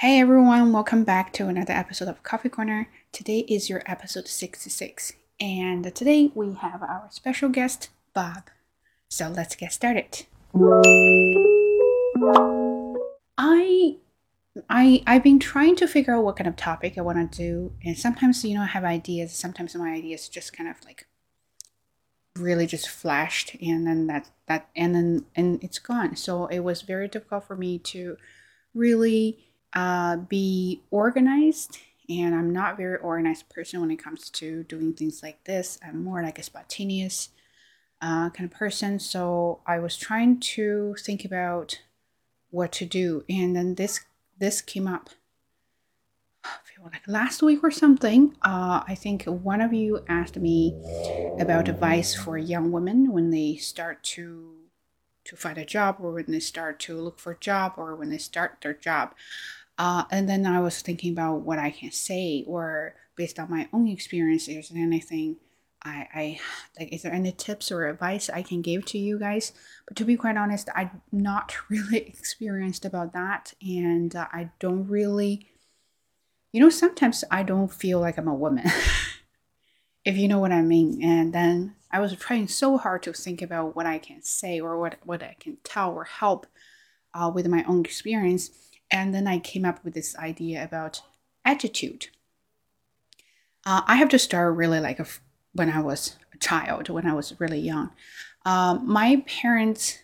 Hey everyone, welcome back to another episode of Coffee Corner. Today is your episode 66, and today we have our special guest, Bob. So let's get started. I I I've been trying to figure out what kind of topic I want to do, and sometimes you know I have ideas. Sometimes my ideas just kind of like really just flashed, and then that that and then and it's gone. So it was very difficult for me to really uh, be organized. And I'm not very organized person when it comes to doing things like this. I'm more like a spontaneous uh, kind of person. So I was trying to think about what to do, and then this this came up. I feel like last week or something. Uh, I think one of you asked me about advice for young women when they start to to find a job or when they start to look for a job or when they start their job. Uh, and then I was thinking about what I can say or based on my own experience, is there anything I, I like, is there any tips or advice I can give to you guys? But to be quite honest, I'm not really experienced about that. And uh, I don't really, you know, sometimes I don't feel like I'm a woman, if you know what I mean. And then I was trying so hard to think about what I can say or what, what I can tell or help uh, with my own experience. And then I came up with this idea about attitude. Uh, I have to start really like a, when I was a child, when I was really young. Uh, my parents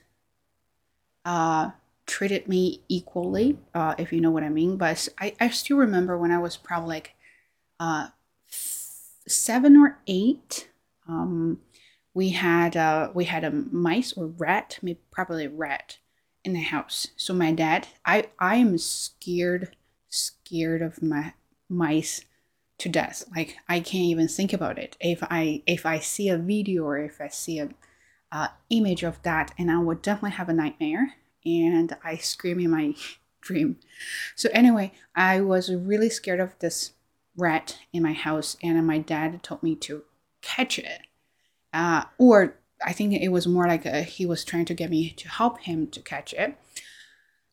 uh, treated me equally, uh, if you know what I mean. But I, I still remember when I was probably like uh, seven or eight. Um, we had uh, we had a mice or rat, maybe probably rat, in the house. So my dad, I I am scared scared of my mice to death. Like I can't even think about it. If I if I see a video or if I see a uh, image of that, and I would definitely have a nightmare, and I scream in my dream. So anyway, I was really scared of this rat in my house, and my dad told me to catch it, uh, or I think it was more like a, he was trying to get me to help him to catch it.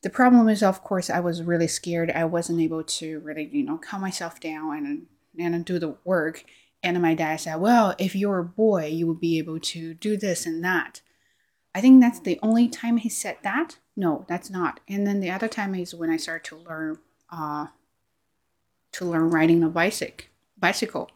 The problem is, of course, I was really scared. I wasn't able to really, you know, calm myself down and and do the work. And my dad said, "Well, if you're a boy, you will be able to do this and that." I think that's the only time he said that. No, that's not. And then the other time is when I started to learn, uh, to learn riding a bicycle, bicycle,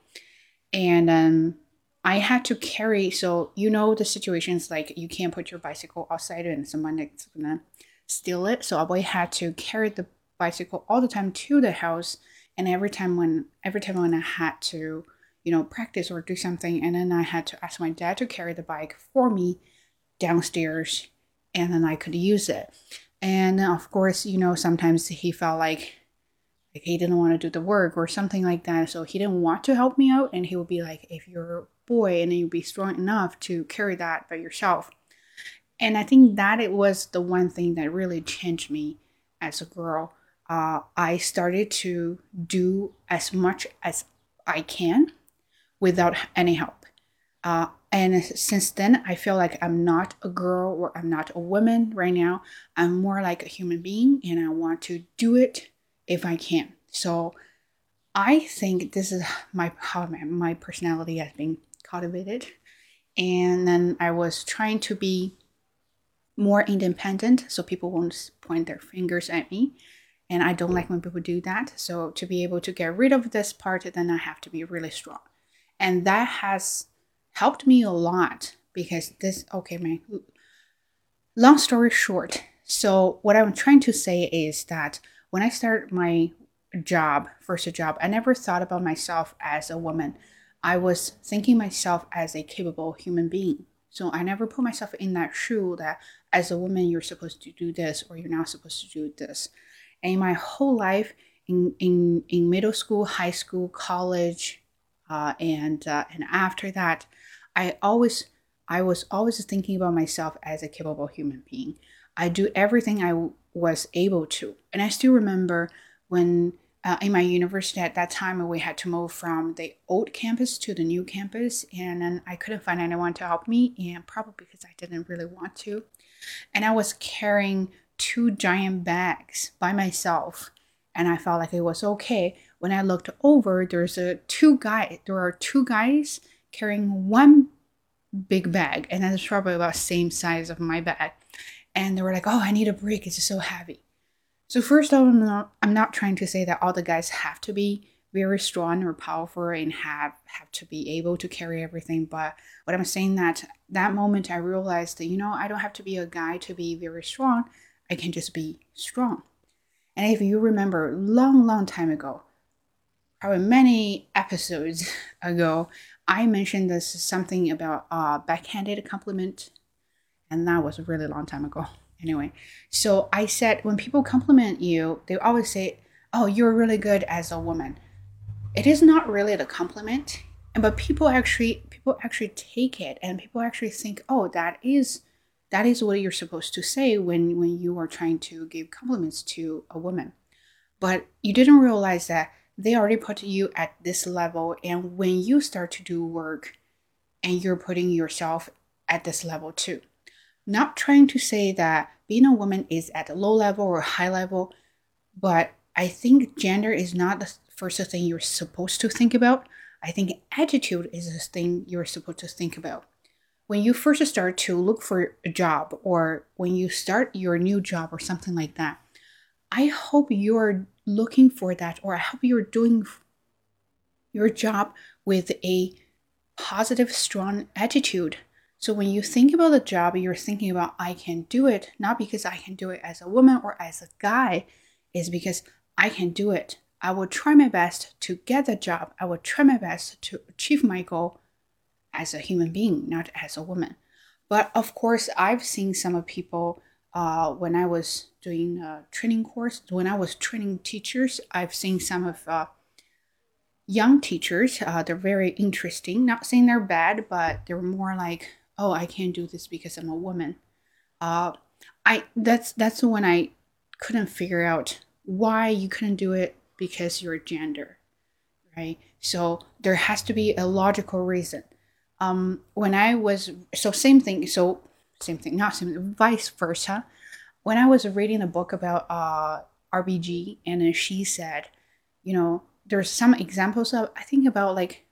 and um, I had to carry. So you know the situations like you can't put your bicycle outside and someone is gonna steal it. So I had to carry the bicycle all the time to the house, and every time when every time when I had to, you know, practice or do something, and then I had to ask my dad to carry the bike for me downstairs, and then I could use it. And of course, you know, sometimes he felt like like he didn't want to do the work or something like that so he didn't want to help me out and he would be like if you're a boy and you'll be strong enough to carry that by yourself. And I think that it was the one thing that really changed me as a girl. Uh, I started to do as much as I can without any help. Uh, and since then, I feel like I'm not a girl or I'm not a woman right now. I'm more like a human being and I want to do it if I can. So I think this is my how my, my personality has been cultivated. And then I was trying to be more independent so people won't point their fingers at me. And I don't like when people do that. So to be able to get rid of this part, then I have to be really strong. And that has helped me a lot because this, okay, my long story short. So what I'm trying to say is that when I started my job, first a job, I never thought about myself as a woman. I was thinking myself as a capable human being. So I never put myself in that shoe that as a woman you're supposed to do this or you're not supposed to do this. And my whole life in in, in middle school, high school, college, uh, and uh, and after that, I always I was always thinking about myself as a capable human being. I do everything I was able to, and I still remember when uh, in my university at that time we had to move from the old campus to the new campus and then i couldn't find anyone to help me and probably because i didn't really want to and i was carrying two giant bags by myself and I felt like it was okay. When I looked over, there's a two guy. There are two guys carrying one big bag, and that's probably about same size of my bag. And they were like, "Oh, I need a break. It's so heavy." So first, of all, I'm not, I'm not trying to say that all the guys have to be very strong or powerful and have have to be able to carry everything. But what I'm saying that that moment I realized that you know I don't have to be a guy to be very strong. I can just be strong. And if you remember, long, long time ago, probably many episodes ago, I mentioned this something about uh, backhanded compliment, and that was a really long time ago. Anyway, so I said when people compliment you, they always say, "Oh, you're really good as a woman." It is not really the compliment, And but people actually people actually take it, and people actually think, "Oh, that is." that is what you're supposed to say when when you are trying to give compliments to a woman but you didn't realize that they already put you at this level and when you start to do work and you're putting yourself at this level too not trying to say that being a woman is at a low level or high level but i think gender is not the first thing you're supposed to think about i think attitude is the thing you're supposed to think about when you first start to look for a job or when you start your new job or something like that, I hope you're looking for that or I hope you're doing your job with a positive, strong attitude. So when you think about the job, you're thinking about I can do it, not because I can do it as a woman or as a guy, is because I can do it. I will try my best to get the job. I will try my best to achieve my goal as a human being, not as a woman. But of course, I've seen some of people uh, when I was doing a training course, when I was training teachers, I've seen some of uh, young teachers. Uh, they're very interesting. Not saying they're bad, but they're more like, oh, I can't do this because I'm a woman. Uh, I that's that's when I couldn't figure out why you couldn't do it because you're gender, right? So there has to be a logical reason um, when I was so same thing. So same thing, not same, vice versa. When I was reading a book about uh, RBG, and then she said, you know, there's some examples of I think about like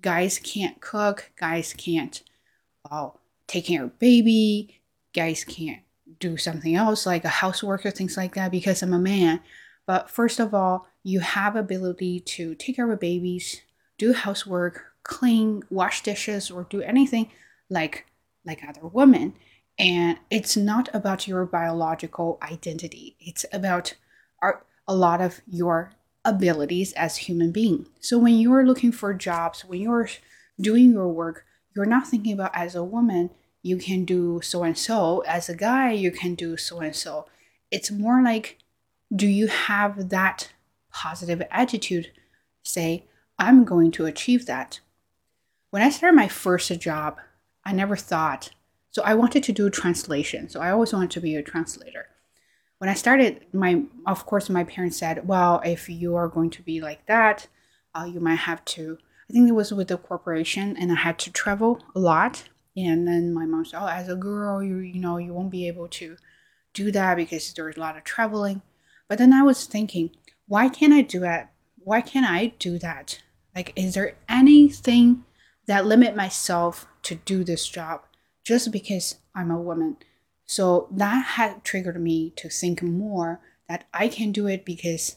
guys can't cook, guys can't uh, take care of baby, guys can't do something else like a housework or things like that because I'm a man. But first of all, you have ability to take care of babies, do housework, clean, wash dishes, or do anything like like other women. And it's not about your biological identity. It's about our, a lot of your abilities as human being. So when you're looking for jobs, when you're doing your work, you're not thinking about as a woman, you can do so and so. As a guy, you can do so and so. It's more like, do you have that positive attitude? Say, I'm going to achieve that. When I started my first job, I never thought. So I wanted to do translation. So I always wanted to be a translator. When I started, my of course my parents said, "Well, if you are going to be like that, uh, you might have to." I think it was with the corporation, and I had to travel a lot. And then my mom said, "Oh, as a girl, you you know you won't be able to do that because there's a lot of traveling." But then I was thinking, why can't I do it? Why can't I do that? Like, is there anything that limit myself to do this job just because I'm a woman. So that had triggered me to think more that I can do it because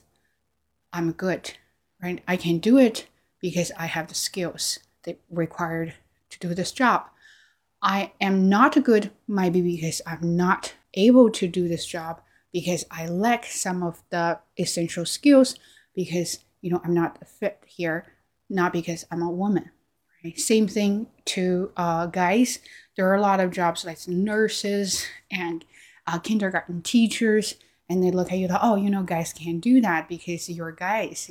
I'm good, right? I can do it because I have the skills that required to do this job. I am not good maybe because I'm not able to do this job because I lack some of the essential skills because you know I'm not fit here, not because I'm a woman. Same thing to uh, guys. There are a lot of jobs like nurses and uh, kindergarten teachers, and they look at you like, oh, you know, guys can't do that because you're guys.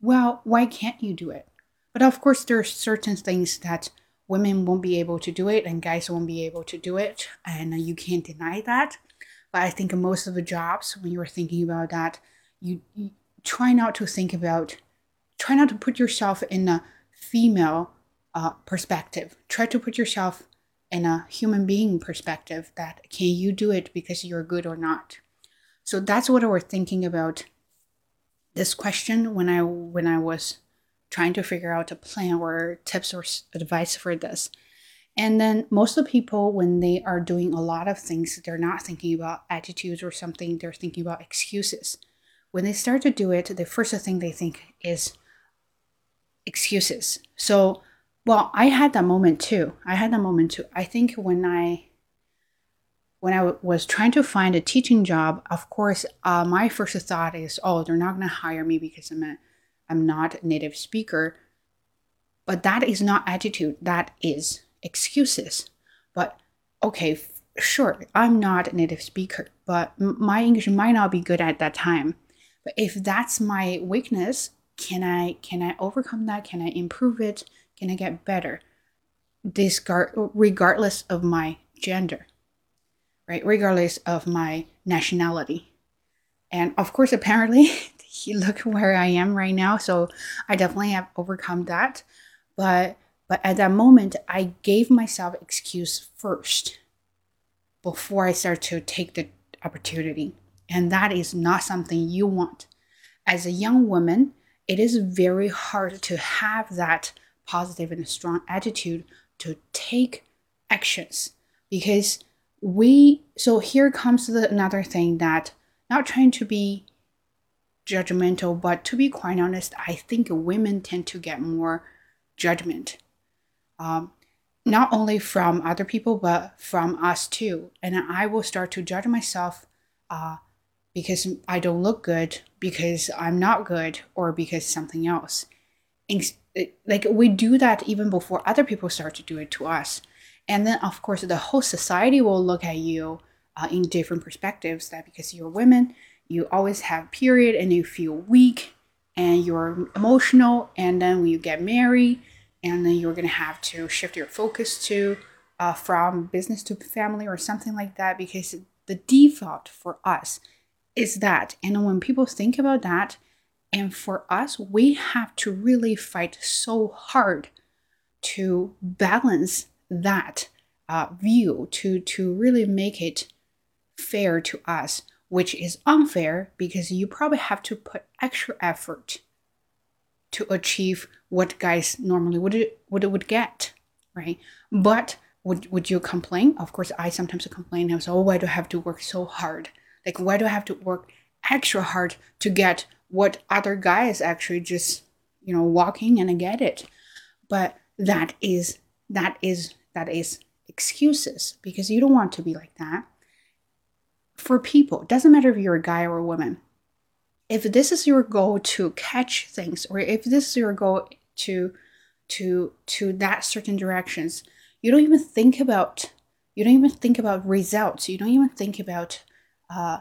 Well, why can't you do it? But of course, there are certain things that women won't be able to do it and guys won't be able to do it, and you can't deny that. But I think most of the jobs, when you're thinking about that, you, you try not to think about, try not to put yourself in a female uh, perspective. Try to put yourself in a human being perspective that can you do it because you're good or not. So that's what we're thinking about this question when I when I was trying to figure out a plan or tips or advice for this. And then most of the people, when they are doing a lot of things, they're not thinking about attitudes or something, they're thinking about excuses. When they start to do it, the first thing they think is excuses. So, well, I had that moment too. I had that moment too. I think when I when I was trying to find a teaching job, of course, uh, my first thought is, oh, they're not going to hire me because I'm a, I'm not a native speaker. But that is not attitude. That is excuses. But okay, f- sure, I'm not a native speaker, but m- my English might not be good at that time. But if that's my weakness, can I can I overcome that? Can I improve it? Can I get better? Discard regardless of my gender right? Regardless of my nationality. And of course, apparently, he look where I am right now. So I definitely have overcome that. But but at that moment, I gave myself excuse first before I start to take the opportunity. And that is not something you want. As a young woman, it is very hard to have that positive and strong attitude to take actions because we so here comes the another thing that not trying to be judgmental but to be quite honest i think women tend to get more judgment. Um, not only from other people but from us too. And i will start to judge myself uh, because i don't look good because i'm not good or because something else. Like we do that even before other people start to do it to us and then, of course, the whole society will look at you uh, in different perspectives. That because you're women, you always have period and you feel weak and you're emotional. And then when you get married, and then you're gonna have to shift your focus to uh, from business to family or something like that because the default for us is that. And when people think about that, and for us, we have to really fight so hard to balance that uh, view to to really make it fair to us which is unfair because you probably have to put extra effort to achieve what guys normally would would would get right? But would, would you complain? Of course i sometimes complain i was oh why do i have to work so hard? Like why do i have to work extra hard to get what other guys actually just you know walking and I get it? But that is that is that is excuses because you don't want to be like that. For people, it doesn't matter if you're a guy or a woman. If this is your goal to catch things, or if this is your goal to to to that certain directions, you don't even think about you don't even think about results. You don't even think about uh,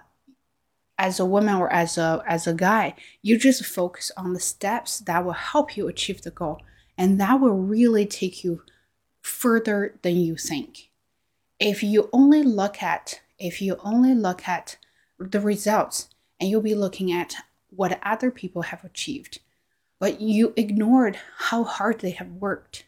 as a woman or as a as a guy. You just focus on the steps that will help you achieve the goal, and that will really take you further than you think. If you only look at if you only look at the results and you'll be looking at what other people have achieved, but you ignored how hard they have worked.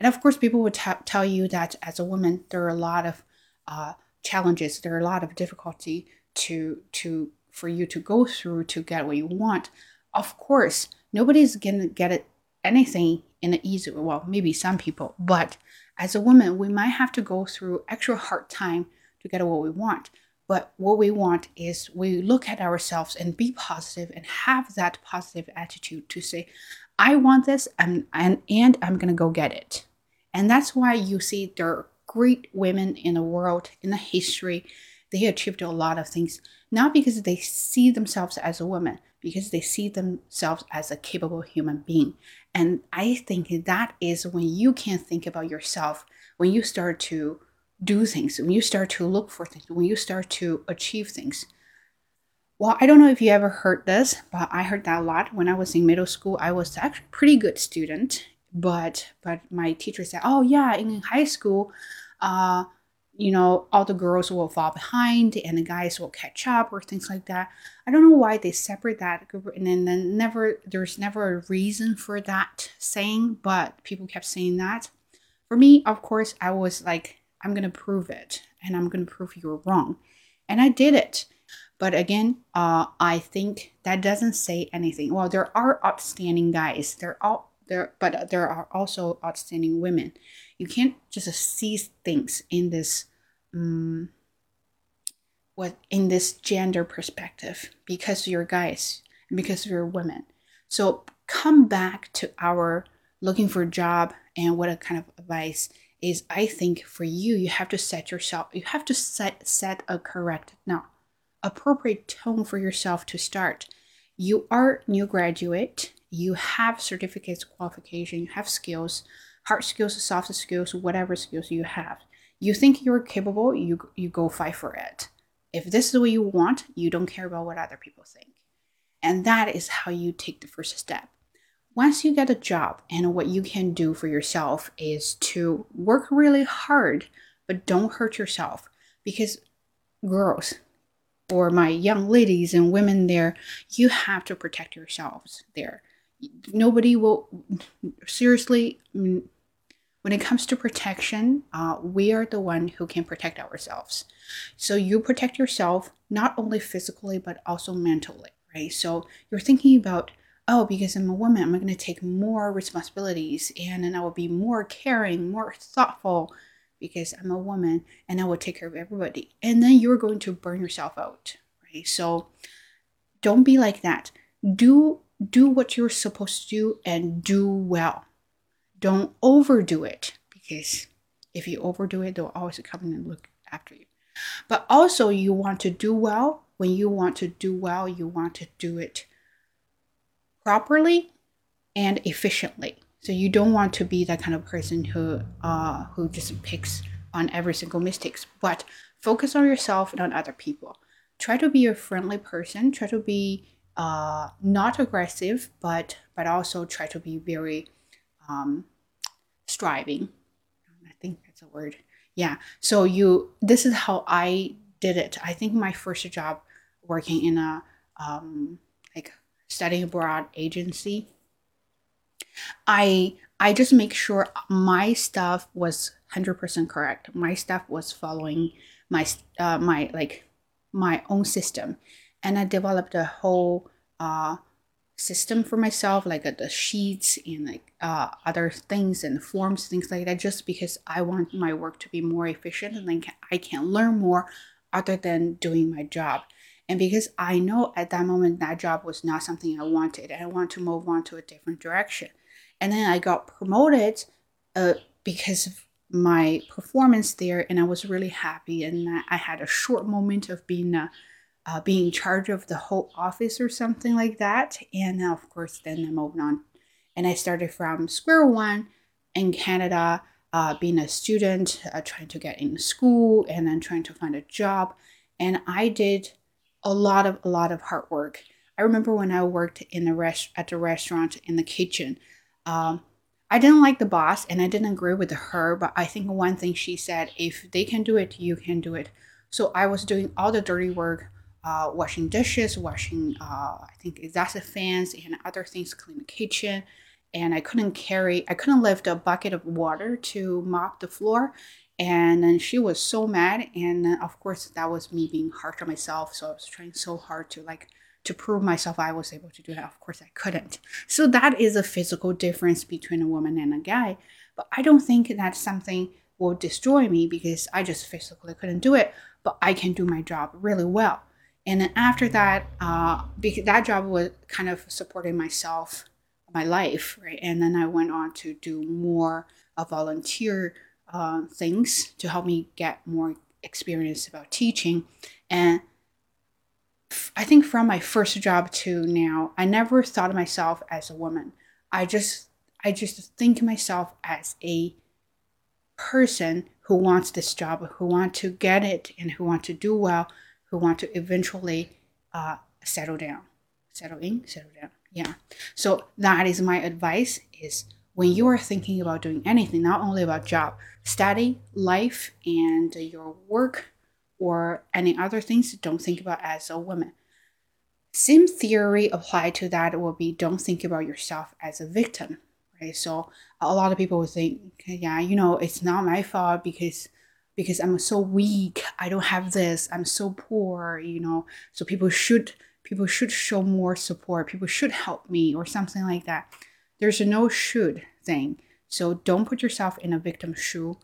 And of course, people would t- tell you that as a woman, there are a lot of uh, challenges, there are a lot of difficulty to to for you to go through to get what you want. Of course, nobody's gonna get it anything in an easy. Well, maybe some people, but as a woman, we might have to go through extra hard time to get what we want. But what we want is we look at ourselves and be positive and have that positive attitude to say, I want this and, and, and I'm going to go get it. And that's why you see there are great women in the world, in the history. They achieved a lot of things, not because they see themselves as a woman, because they see themselves as a capable human being. And I think that is when you can think about yourself, when you start to do things, when you start to look for things, when you start to achieve things. Well, I don't know if you ever heard this, but I heard that a lot when I was in middle school. I was actually pretty good student, but but my teacher said, "Oh yeah, in high school, uh, you know, all the girls will fall behind and the guys will catch up or things like that. I don't know why they separate that group and then, then never there's never a reason for that saying, but people kept saying that. For me, of course, I was like, I'm gonna prove it and I'm gonna prove you were wrong. And I did it. But again, uh, I think that doesn't say anything. Well, there are outstanding guys. There are there, but there are also outstanding women. You can't just see things in this, um, what in this gender perspective because you're guys because you're women. So come back to our looking for a job and what a kind of advice is I think for you, you have to set yourself, you have to set set a correct now appropriate tone for yourself to start. You are new graduate, you have certificates, qualification, you have skills, hard skills, soft skills, whatever skills you have. You think you're capable, you you go fight for it. If this is what you want, you don't care about what other people think. And that is how you take the first step once you get a job and what you can do for yourself is to work really hard but don't hurt yourself because girls or my young ladies and women there you have to protect yourselves there nobody will seriously when it comes to protection uh, we are the one who can protect ourselves so you protect yourself not only physically but also mentally right so you're thinking about oh, because I'm a woman, I'm going to take more responsibilities and then I will be more caring, more thoughtful because I'm a woman and I will take care of everybody. And then you're going to burn yourself out, right? So don't be like that. Do do what you're supposed to do and do well. Don't overdo it because if you overdo it, they'll always come and look after you. But also, you want to do well. When you want to do well, you want to do it properly and efficiently. So you don't want to be that kind of person who uh, who just picks on every single mistakes, but focus on yourself and on other people. Try to be a friendly person. Try to be uh, not aggressive, but but also try to be very um, striving. I think that's a word. Yeah. So you this is how I did it. I think my first job working in a um, like studying abroad agency, I I just make sure my stuff was 100% correct. My stuff was following my uh, my like my own system, and I developed a whole uh, system for myself, like uh, the sheets and like uh, other things and forms, things like that, just because I want my work to be more efficient and then I can learn more other than doing my job. And because I know at that moment that job was not something I wanted, and I want to move on to a different direction. And then I got promoted uh, because of my performance there, and I was really happy. And I had a short moment of being a, uh, being in charge of the whole office or something like that. And of course, then I moved on, and I started from square one in Canada, uh, being a student, uh, trying to get in school, and then trying to find a job. And I did a lot of a lot of hard work. I remember when I worked in the rest at the restaurant in the kitchen. Um, I didn't like the boss and I didn't agree with her, but I think one thing she said, if they can do it, you can do it. So I was doing all the dirty work, uh, washing dishes, washing, uh, I think exhaust fans and other things, clean the kitchen. And I couldn't carry, I couldn't lift a bucket of water to mop the floor. And then she was so mad. And of course that was me being harsh on myself. So i was trying so hard to like to prove myself i was able to do that. Of course i couldn't. So that is a physical difference between a woman and a guy. But i don't think that something will destroy me because i just physically couldn't do it. But i can do my job really well and then after that uh, because that job was kind of supporting myself my life right and then i went on to do more a volunteer uh, things to help me get more experience about teaching. And I think from my first job to now, I never thought of myself as a woman. I just I just think of myself as a person who wants this job, who want to get it, and who want to do well, who want to eventually uh, settle down, settle in, settle down. Yeah. So that is my advice: is when you are thinking about doing anything, not only about job, study, life, and your work, or any other things, don't think about as a woman. Same theory applied to that will be don't think about yourself as a victim, right? So a lot of people will think, yeah, you know, it's not my fault because because I'm so weak. I don't have this. I'm so poor, you know. So people should people should show more support. People should help me or something like that. There's a no should thing. So don't put yourself in a victim shoe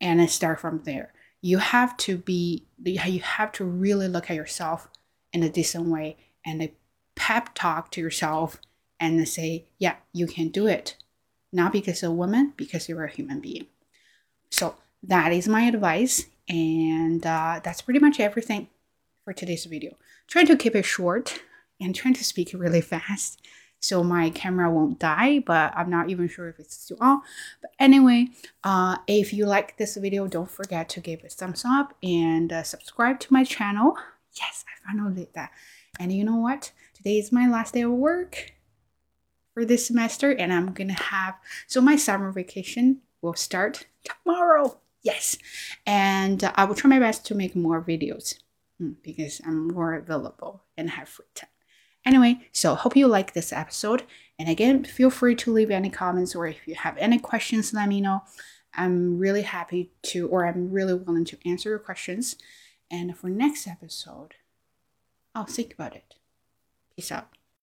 and start from there. You have to be you have to really look at yourself in a decent way and a pep talk to yourself and say, yeah, you can do it. Not because you're a woman, because you're a human being. So that is my advice. And uh, that's pretty much everything for today's video. Trying to keep it short and trying to speak really fast so my camera won't die but i'm not even sure if it's still on but anyway uh, if you like this video don't forget to give it a thumbs up and uh, subscribe to my channel yes i finally did that and you know what today is my last day of work for this semester and i'm gonna have so my summer vacation will start tomorrow yes. And i will try my best to make more videos hmm, because i'm more available and have free time. Anyway so hope you like this episode. And again feel free to leave any comments or if you have any questions let me know. I'm really happy to or i'm really willing to answer your questions. And for next episode i'll think about it. Peace out